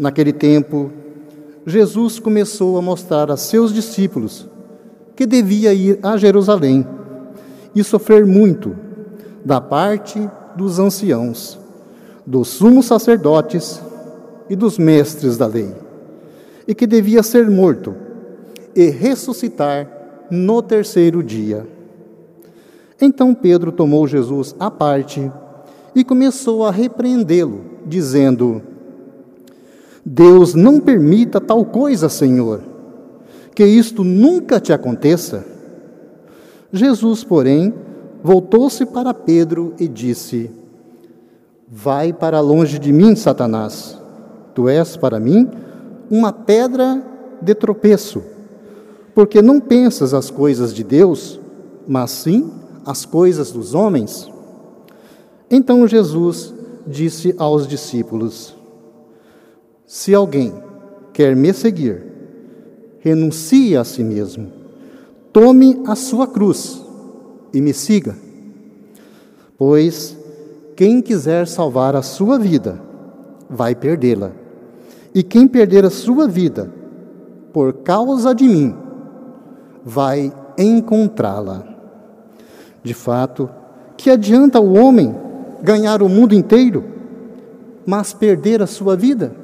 Naquele tempo, Jesus começou a mostrar a seus discípulos que devia ir a Jerusalém e sofrer muito da parte dos anciãos, dos sumos sacerdotes e dos mestres da lei, e que devia ser morto e ressuscitar no terceiro dia. Então Pedro tomou Jesus à parte e começou a repreendê-lo, dizendo: Deus não permita tal coisa, Senhor, que isto nunca te aconteça. Jesus, porém, voltou-se para Pedro e disse: Vai para longe de mim, Satanás. Tu és para mim uma pedra de tropeço, porque não pensas as coisas de Deus, mas sim as coisas dos homens. Então Jesus disse aos discípulos: Se alguém quer me seguir, renuncie a si mesmo, tome a sua cruz e me siga. Pois quem quiser salvar a sua vida, vai perdê-la. E quem perder a sua vida, por causa de mim, vai encontrá-la. De fato, que adianta o homem ganhar o mundo inteiro, mas perder a sua vida?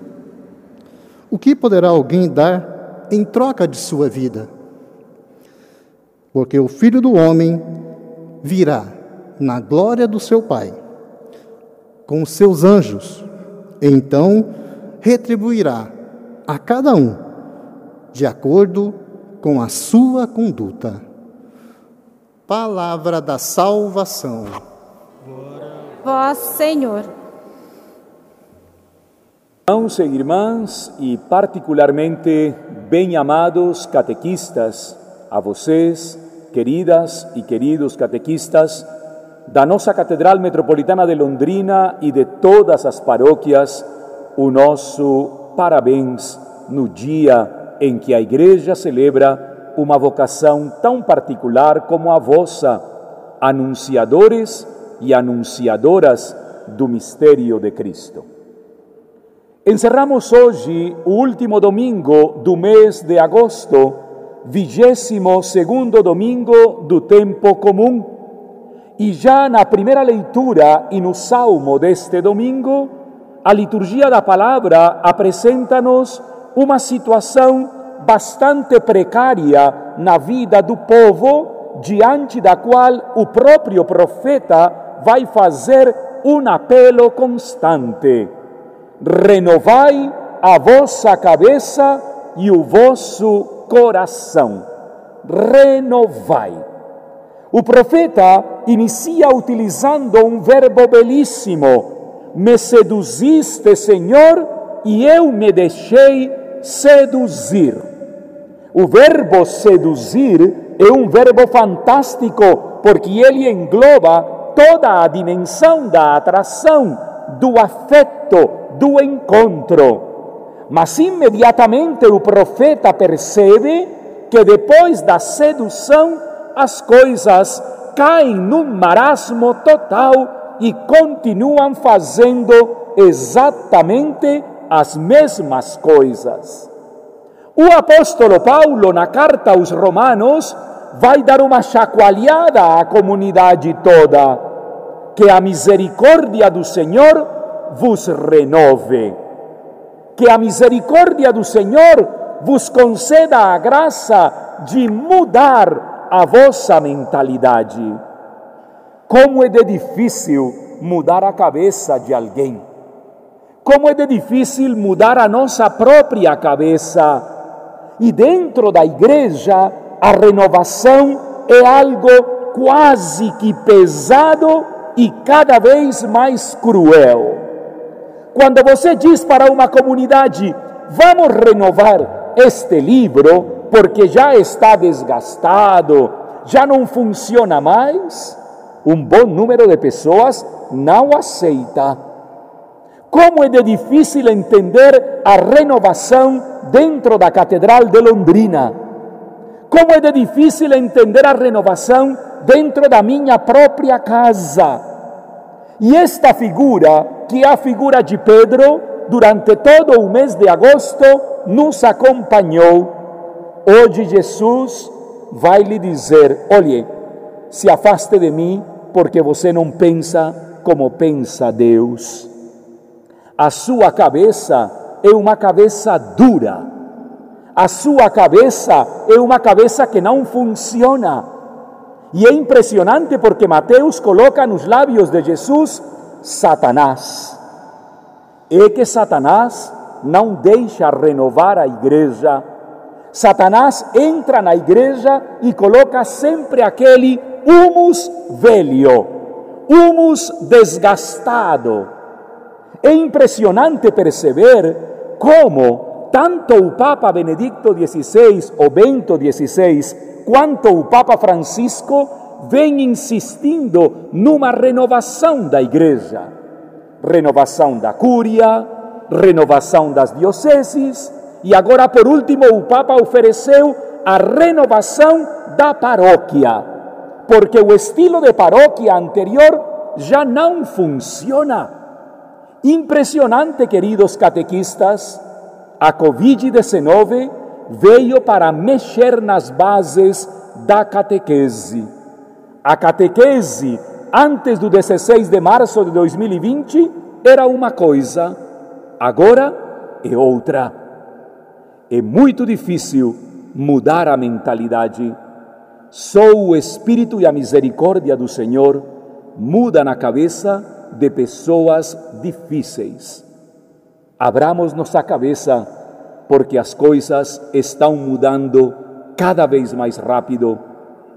O que poderá alguém dar em troca de sua vida? Porque o filho do homem virá na glória do seu Pai, com seus anjos, então retribuirá a cada um de acordo com a sua conduta. Palavra da salvação. Vós, Senhor. Irmãos e irmãs, e particularmente bem amados catequistas, a vocês, queridas e queridos catequistas, da nossa Catedral Metropolitana de Londrina e de todas as paróquias, o nosso parabéns no dia em que a Igreja celebra uma vocação tão particular como a vossa, anunciadores e anunciadoras do mistério de Cristo. Encerramos hoje o último domingo do mês de agosto, vigésimo segundo domingo do tempo comum. E já na primeira leitura e no salmo deste domingo, a liturgia da palavra apresenta-nos uma situação bastante precária na vida do povo, diante da qual o próprio profeta vai fazer um apelo constante: renovai a vossa cabeça e o vosso coração. Renovai. O profeta inicia utilizando um verbo belíssimo: Me seduziste, Senhor, e eu me deixei seduzir. O verbo seduzir é um verbo fantástico porque ele engloba toda a dimensão da atração, do afeto, do encontro. Mas imediatamente o profeta percebe que depois da sedução as coisas caem num marasmo total e continuam fazendo exatamente as mesmas coisas. O apóstolo Paulo, na carta aos Romanos, vai dar uma chacoalhada à comunidade toda. Que a misericórdia do Senhor vos renove. Que a misericórdia do Senhor vos conceda a graça de mudar a vossa mentalidade. Como é de difícil mudar a cabeça de alguém. Como é de difícil mudar a nossa própria cabeça. E dentro da igreja, a renovação é algo quase que pesado e cada vez mais cruel. Quando você diz para uma comunidade, vamos renovar este livro porque já está desgastado, já não funciona mais, um bom número de pessoas não aceita. Como é de difícil entender a renovação dentro da Catedral de Londrina. Como é de difícil entender a renovação dentro da minha própria casa. E esta figura, que é a figura de Pedro, durante todo o mês de agosto, nos acompanhou. Hoje Jesus vai lhe dizer: olhe, se afaste de mim, porque você não pensa como pensa Deus. A sua cabeça é uma cabeça dura. A sua cabeça é uma cabeça que não funciona. E é impressionante porque Mateus coloca nos lábios de Jesus Satanás. É que Satanás não deixa renovar a igreja. Satanás entra na igreja e coloca sempre aquele humus velho, humus desgastado. É impressionante perceber como tanto o Papa Benedicto XVI ou Bento XVI, quanto o Papa Francisco vem insistindo numa renovação da igreja. Renovação da cúria, renovação das dioceses, e agora, por último, o Papa ofereceu a renovação da paróquia, porque o estilo de paróquia anterior já não funciona. Impressionante, queridos catequistas, a Covid-19 veio para mexer nas bases da catequese. A catequese, antes do 16 de março de 2020, era uma coisa, agora é outra. É muito difícil mudar a mentalidade. Só o Espírito e a misericórdia do Senhor mudam a cabeça de pessoas difíceis. Abramos nossa cabeça, porque as coisas estão mudando cada vez mais rápido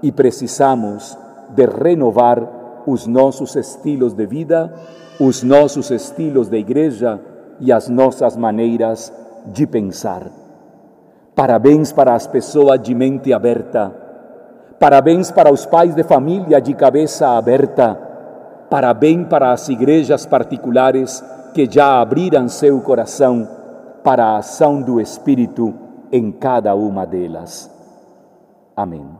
e precisamos de renovar os nossos estilos de vida, os nossos estilos de igreja e as nossas maneiras de pensar. Parabéns para as pessoas de mente aberta. Parabéns para os pais de família de cabeça aberta. Parabéns para as igrejas particulares que já abriram seu coração para a ação do Espírito em cada uma delas. Amém.